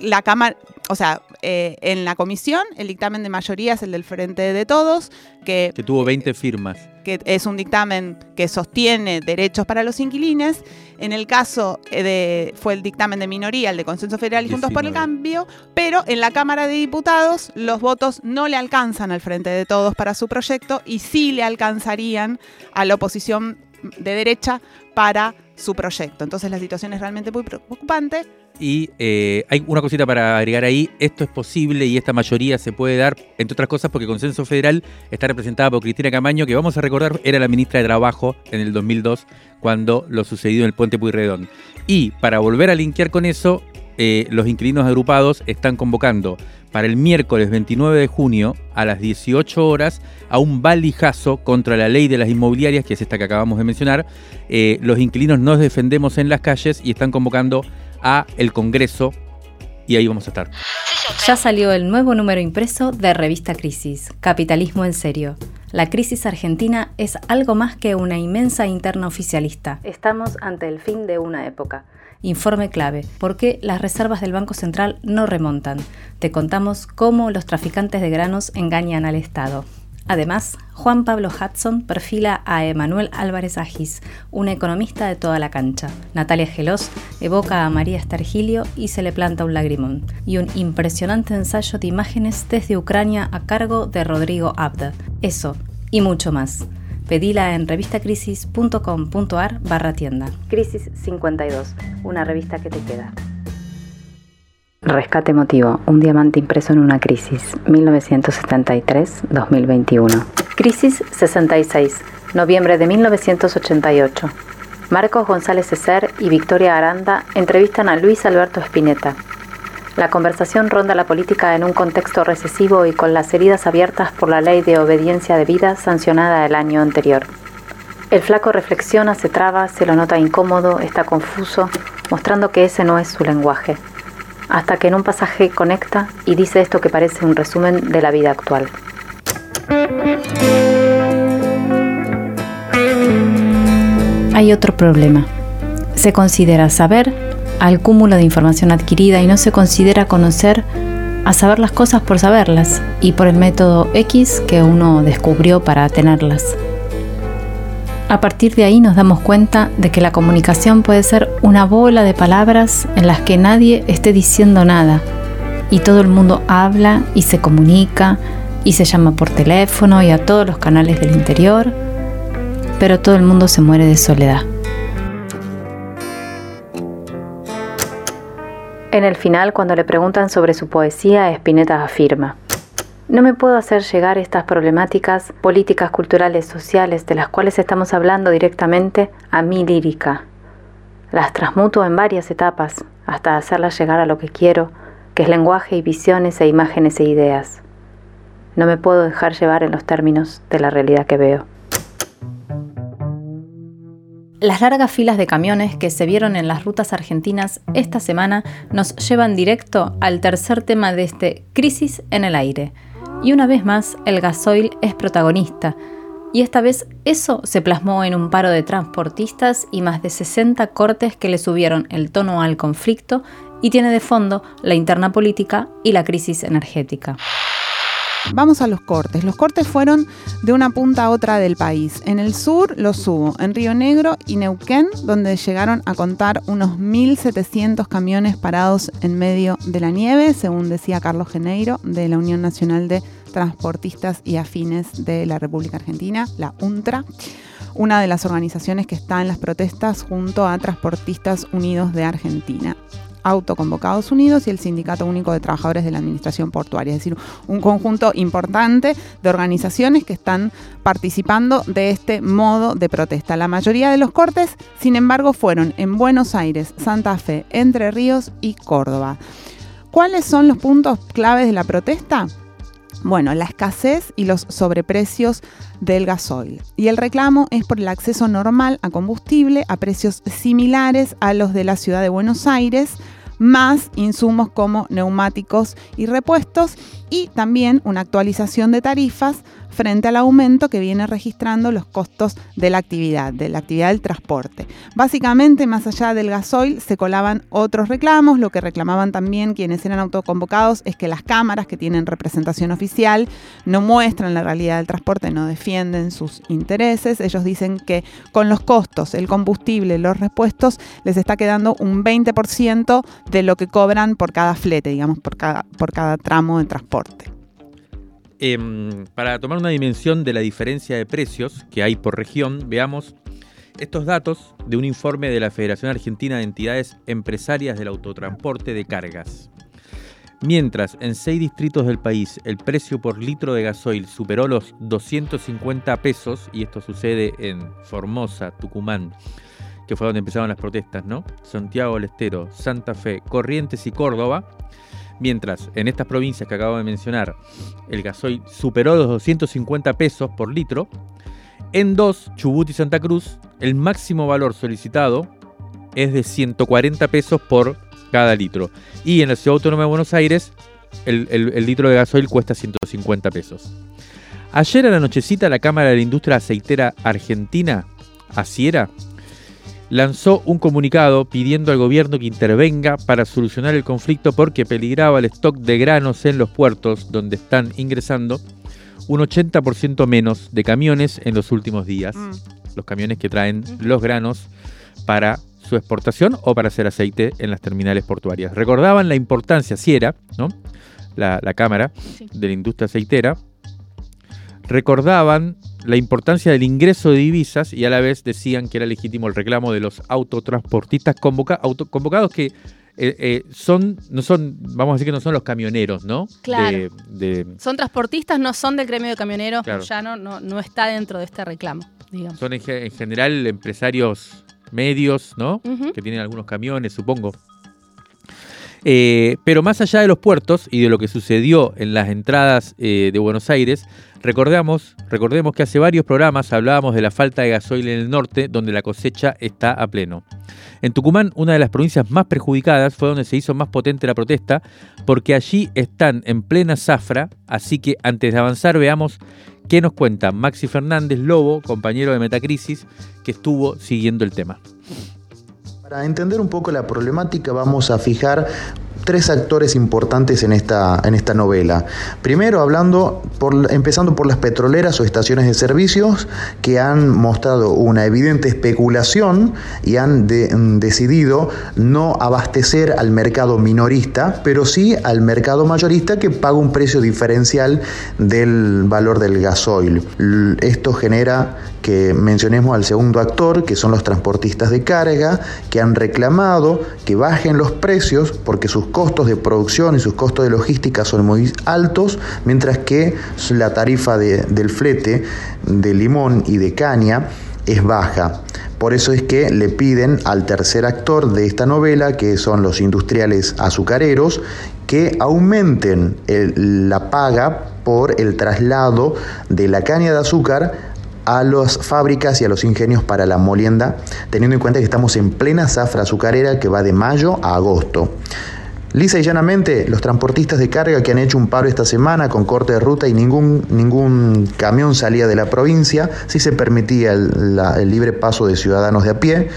la Cámara, o sea, eh, en la comisión el dictamen de mayoría es el del Frente de Todos, que, que tuvo 20 firmas. Que es un dictamen que sostiene derechos para los inquilines. En el caso eh, de, fue el dictamen de minoría, el de Consenso Federal y Juntos por el Cambio, pero en la Cámara de Diputados los votos no le alcanzan al Frente de Todos para su proyecto y sí le alcanzarían a la oposición de derecha para su proyecto. Entonces la situación es realmente muy preocupante. Y eh, hay una cosita para agregar ahí, esto es posible y esta mayoría se puede dar, entre otras cosas, porque Consenso Federal está representada por Cristina Camaño, que vamos a recordar era la ministra de Trabajo en el 2002, cuando lo sucedió en el puente Puyredón. Y para volver a linkear con eso, eh, los inquilinos agrupados están convocando para el miércoles 29 de junio a las 18 horas a un valijazo contra la ley de las inmobiliarias, que es esta que acabamos de mencionar. Eh, los inquilinos nos defendemos en las calles y están convocando a el Congreso y ahí vamos a estar. Ya salió el nuevo número impreso de Revista Crisis, Capitalismo en Serio. La crisis argentina es algo más que una inmensa interna oficialista. Estamos ante el fin de una época. Informe clave, ¿por qué las reservas del Banco Central no remontan? Te contamos cómo los traficantes de granos engañan al Estado. Además, Juan Pablo Hudson perfila a Emanuel Álvarez Agis, una economista de toda la cancha. Natalia Gelos evoca a María Estargilio y se le planta un lagrimón. Y un impresionante ensayo de imágenes desde Ucrania a cargo de Rodrigo Abda. Eso y mucho más. Pedila en revistacrisis.com.ar barra tienda. Crisis 52, una revista que te queda. Rescate emotivo, un diamante impreso en una crisis, 1973-2021. Crisis 66, noviembre de 1988. Marcos González Cecer y Victoria Aranda entrevistan a Luis Alberto Spinetta. La conversación ronda la política en un contexto recesivo y con las heridas abiertas por la ley de obediencia debida sancionada el año anterior. El flaco reflexiona, se traba, se lo nota incómodo, está confuso, mostrando que ese no es su lenguaje, hasta que en un pasaje conecta y dice esto que parece un resumen de la vida actual. Hay otro problema. Se considera saber al cúmulo de información adquirida y no se considera conocer a saber las cosas por saberlas y por el método X que uno descubrió para tenerlas. A partir de ahí nos damos cuenta de que la comunicación puede ser una bola de palabras en las que nadie esté diciendo nada y todo el mundo habla y se comunica y se llama por teléfono y a todos los canales del interior pero todo el mundo se muere de soledad. En el final, cuando le preguntan sobre su poesía, Spinetta afirma, no me puedo hacer llegar estas problemáticas políticas, culturales, sociales, de las cuales estamos hablando directamente, a mi lírica. Las transmuto en varias etapas, hasta hacerlas llegar a lo que quiero, que es lenguaje y visiones e imágenes e ideas. No me puedo dejar llevar en los términos de la realidad que veo. Las largas filas de camiones que se vieron en las rutas argentinas esta semana nos llevan directo al tercer tema de este Crisis en el aire. Y una vez más, el gasoil es protagonista. Y esta vez eso se plasmó en un paro de transportistas y más de 60 cortes que le subieron el tono al conflicto y tiene de fondo la interna política y la crisis energética. Vamos a los cortes. Los cortes fueron de una punta a otra del país. En el sur los hubo, en Río Negro y Neuquén, donde llegaron a contar unos 1.700 camiones parados en medio de la nieve, según decía Carlos Geneiro, de la Unión Nacional de Transportistas y Afines de la República Argentina, la UNTRA una de las organizaciones que está en las protestas junto a Transportistas Unidos de Argentina. Autoconvocados Unidos y el Sindicato Único de Trabajadores de la Administración Portuaria, es decir, un conjunto importante de organizaciones que están participando de este modo de protesta. La mayoría de los cortes, sin embargo, fueron en Buenos Aires, Santa Fe, Entre Ríos y Córdoba. ¿Cuáles son los puntos claves de la protesta? Bueno, la escasez y los sobreprecios del gasoil. Y el reclamo es por el acceso normal a combustible a precios similares a los de la ciudad de Buenos Aires, más insumos como neumáticos y repuestos y también una actualización de tarifas frente al aumento que viene registrando los costos de la actividad, de la actividad del transporte. Básicamente, más allá del gasoil, se colaban otros reclamos. Lo que reclamaban también quienes eran autoconvocados es que las cámaras que tienen representación oficial no muestran la realidad del transporte, no defienden sus intereses. Ellos dicen que con los costos, el combustible, los repuestos, les está quedando un 20% de lo que cobran por cada flete, digamos, por cada, por cada tramo de transporte. Em, para tomar una dimensión de la diferencia de precios que hay por región, veamos estos datos de un informe de la Federación Argentina de Entidades Empresarias del Autotransporte de Cargas. Mientras en seis distritos del país el precio por litro de gasoil superó los 250 pesos, y esto sucede en Formosa, Tucumán, que fue donde empezaron las protestas, ¿no? Santiago del Estero, Santa Fe, Corrientes y Córdoba, Mientras en estas provincias que acabo de mencionar el gasoil superó los 250 pesos por litro, en dos, Chubut y Santa Cruz, el máximo valor solicitado es de 140 pesos por cada litro. Y en la Ciudad Autónoma de Buenos Aires, el, litro de gasoil cuesta 150 pesos. Ayer a la nochecita la Cámara de la Industria Aceitera Argentina, Asiera, lanzó un comunicado pidiendo al gobierno que intervenga para solucionar el conflicto porque peligraba el stock de granos en los puertos donde están ingresando un 80% menos de camiones en los últimos días. Mm. Los camiones que traen los granos para su exportación o para hacer aceite en las terminales portuarias. Recordaban la importancia, si era, ¿no? la, Cámara de la Industria Aceitera, recordaban la importancia del ingreso de divisas y a la vez decían que era legítimo el reclamo de los autotransportistas convocados que eh, eh, son, no son, vamos a decir que no son los camioneros, ¿no? Claro. Son transportistas, no son del gremio de camioneros, ya no, no, está dentro de este reclamo. digamos. Son en, en general empresarios medios, ¿no? Que tienen algunos camiones, supongo. Eh, pero más allá de los puertos y de lo que sucedió en las entradas eh, de Buenos Aires, recordamos, recordemos que hace varios programas hablábamos de la falta de gasoil en el norte, donde la cosecha está a pleno. En Tucumán, una de las provincias más perjudicadas, fue donde se hizo más potente la protesta, porque allí están en plena zafra, así que antes de avanzar veamos qué nos cuenta Maxi Fernández Lobo, compañero de Metacrisis, que estuvo siguiendo el tema. Para entender un poco la problemática vamos a fijar tres actores importantes en esta, en esta novela. Primero, hablando por, empezando por las petroleras o estaciones de servicios que han mostrado una evidente especulación y han mm, decidido no abastecer al mercado minorista, pero sí al mercado mayorista que paga un precio diferencial del valor del gasoil. Esto genera que mencionemos al segundo actor, que son los transportistas de carga, que han reclamado que bajen los precios porque sus costos de producción y sus costos de logística son muy altos, mientras que la tarifa de- del flete de limón y de caña es baja. Por eso es que le piden al tercer actor de esta novela, que son los industriales azucareros, que aumenten la paga por el traslado de la caña de azúcar a las fábricas y a los ingenios para la molienda, teniendo en cuenta que estamos en plena zafra azucarera que va de mayo a agosto. Lisa y llanamente, los transportistas de carga que han hecho un paro esta semana con corte de ruta y ningún, ningún camión salía de la provincia, si se permitía el, la- el libre paso de ciudadanos de a pie,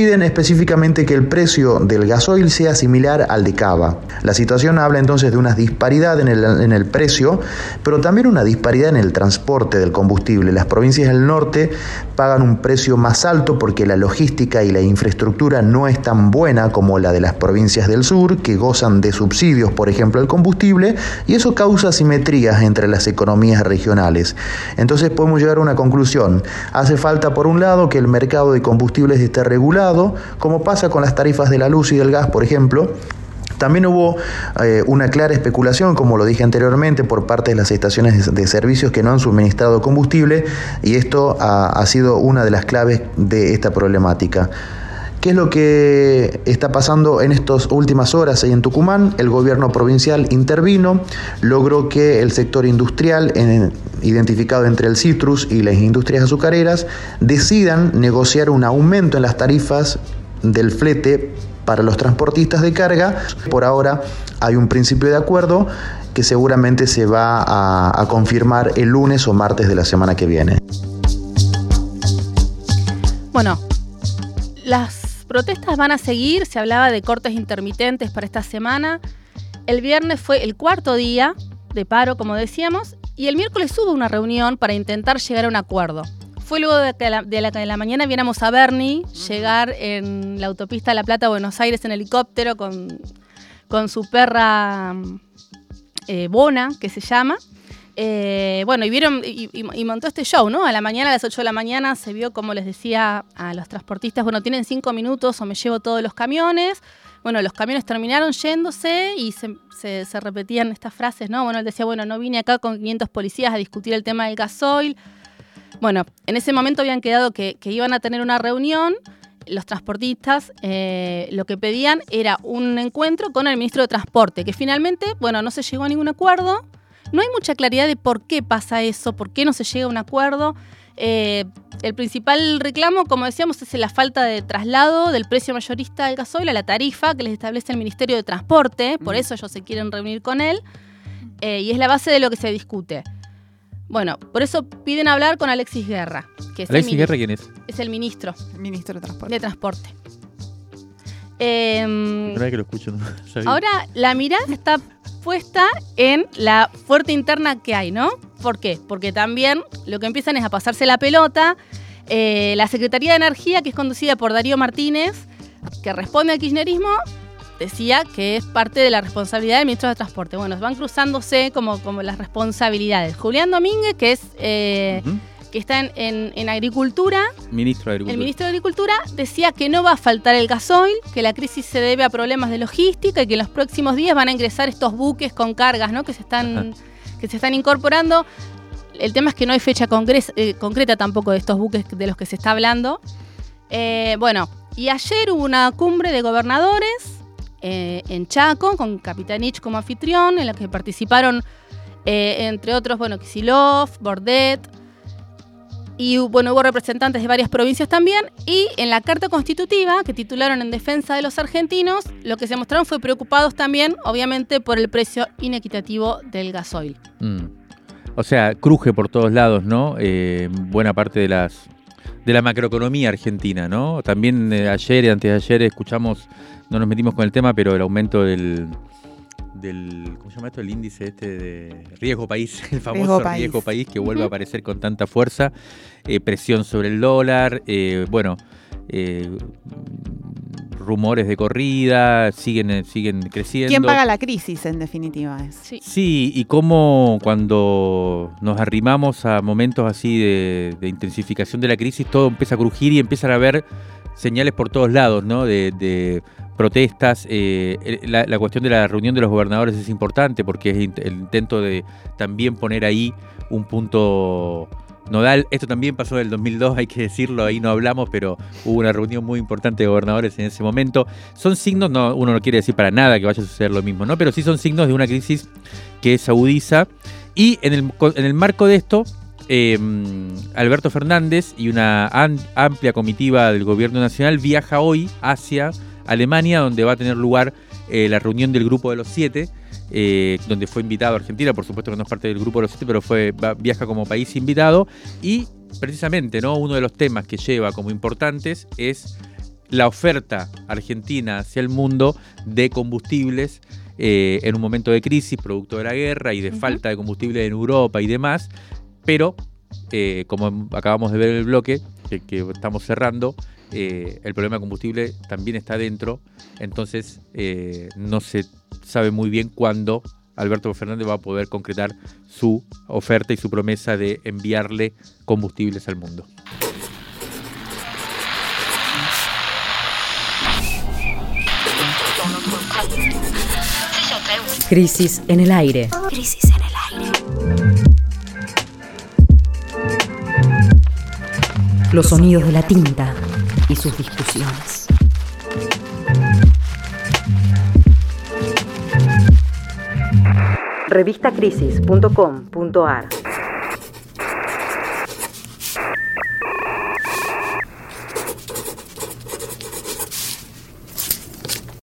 piden específicamente que el precio del gasoil sea similar al de Cava. La situación habla entonces de una disparidad en el, en el precio, pero también una disparidad en el transporte del combustible. Las provincias del norte pagan un precio más alto porque la logística y la infraestructura no es tan buena como la de las provincias del sur, que gozan de subsidios, por ejemplo, al combustible, y eso causa asimetrías entre las economías regionales. Entonces podemos llegar a una conclusión. Hace falta, por un lado, que el mercado de combustibles esté regulado, como pasa con las tarifas de la luz y del gas, por ejemplo. También hubo eh, una clara especulación, como lo dije anteriormente, por parte de las estaciones de, servicios que no han suministrado combustible y esto ha, sido una de las claves de esta problemática. ¿Qué es lo que está pasando en estas últimas horas en Tucumán? El gobierno provincial intervino, logró que el sector industrial, en- identificado entre el citrus y las industrias azucareras, decidan negociar un aumento en las tarifas del flete para los transportistas de carga. Por ahora hay un principio de acuerdo que seguramente se va a, a confirmar el lunes o martes de la semana que viene. Bueno, las protestas van a seguir, se hablaba de cortes intermitentes para esta semana. El viernes fue el cuarto día de paro, como decíamos, y el miércoles hubo una reunión para intentar llegar a un acuerdo. Fue luego de que la, de la, mañana viéramos a Bernie llegar en la autopista La Plata, Buenos Aires, en helicóptero con, con su perra eh, Bona, que se llama. Eh, bueno, y vieron y, y- montó este show, ¿no? A la mañana, a las 8 de la mañana, se vio como les decía a los transportistas, bueno, tienen cinco minutos o me llevo todos los camiones. Bueno, los camiones terminaron yéndose y se, se- repetían estas frases, ¿no? Bueno, él decía, bueno, no vine acá con 500 policías a discutir el tema del gasoil. Bueno, en ese momento habían quedado que, que iban a tener una reunión. Los transportistas eh, lo que pedían era un encuentro con el ministro de Transporte, que finalmente, bueno, no se llegó a ningún acuerdo. No hay mucha claridad de por qué pasa eso, por qué no se llega a un acuerdo. Eh, el principal reclamo, como decíamos, es la falta de traslado del precio mayorista del gasoil a la tarifa que les establece el Ministerio de Transporte. Por eso ellos se quieren reunir con él. Eh, y es la base de lo que se discute. Bueno, por eso piden hablar con Alexis Guerra. Que es el Alexis Guerra, ¿quién es? Es el ministro Ministro de Transporte. de Transporte. Vez que lo escucho. Ahora la mirada está puesta en la fuerte interna que hay, ¿no? ¿Por qué? Porque también lo que empiezan es a pasarse la pelota. Eh, la Secretaría de Energía, que es conducida por Darío Martínez, que responde al kirchnerismo, decía que es parte de la responsabilidad del ministro de Transporte. Bueno, van cruzándose como, como las responsabilidades. Julián Domínguez, que es eh. Que está en, en- en Agricultura, Ministro de Agricultura. el ministro de Agricultura decía que no va a faltar el gasoil, que la crisis se debe a problemas de logística y que en los próximos días van a ingresar estos buques con cargas ¿no? que, se están, que se están incorporando. el tema es que no hay fecha eh, concreta tampoco de estos buques de los que se está hablando. Eh, bueno, y ayer hubo una cumbre de gobernadores en Chaco, con Capitanich como anfitrión, en la que participaron, entre otros, bueno, Kisilov, Bordet, y bueno, hubo representantes de varias provincias también. Y en la carta constitutiva que titularon en defensa de los argentinos, lo que se mostraron fue preocupados también, obviamente, por el precio inequitativo del gasoil. Mm. O sea, cruje por todos lados, ¿no? Eh, buena parte de las de la macroeconomía argentina, ¿no? También eh, ayer y antes de ayer escuchamos, no nos metimos con el tema, pero el aumento del, del, ¿cómo se llama esto? El índice este de riesgo país, el famoso riesgo país, que vuelve a aparecer con tanta fuerza, eh, presión sobre el dólar, eh, bueno, eh, rumores de corrida, siguen, siguen creciendo. ¿Quién paga la crisis en definitiva? Sí. sí, y cómo cuando nos arrimamos a momentos así de, intensificación de la crisis, todo empieza a crujir y empiezan a haber señales por todos lados, ¿no? de protestas. Eh, la, cuestión de la reunión de los gobernadores es importante porque es el intento de también poner ahí un punto nodal. Esto también pasó en el 2002, hay que decirlo, ahí no hablamos, pero hubo una reunión muy importante de gobernadores en ese momento. Son signos, no, uno no quiere decir para nada que vaya a suceder lo mismo, ¿no? Pero sí son signos de una crisis que se agudiza. Y en el, en el marco de esto, em, Alberto Fernández y una amplia comitiva del gobierno nacional viaja hoy hacia Alemania, donde va a tener lugar eh, la reunión del Grupo de los Siete, eh, donde fue invitado Argentina, por supuesto que no es parte del Grupo de los Siete, pero fue, viaja como país invitado. Y precisamente ¿no? uno de los temas que lleva como importantes es la oferta argentina hacia el mundo de combustibles eh, en un momento de crisis, producto de la guerra y de falta de combustible en Europa y demás, pero como acabamos de ver en el bloque que estamos cerrando, eh, el problema de combustible también está dentro, entonces eh, no se sabe muy bien cuándo Alberto Fernández va a poder concretar su oferta y su promesa de enviarle combustibles al mundo. Crisis en el aire. Crisis en el aire. Los sonidos de la tinta y sus discusiones. Revistacrisis.com.ar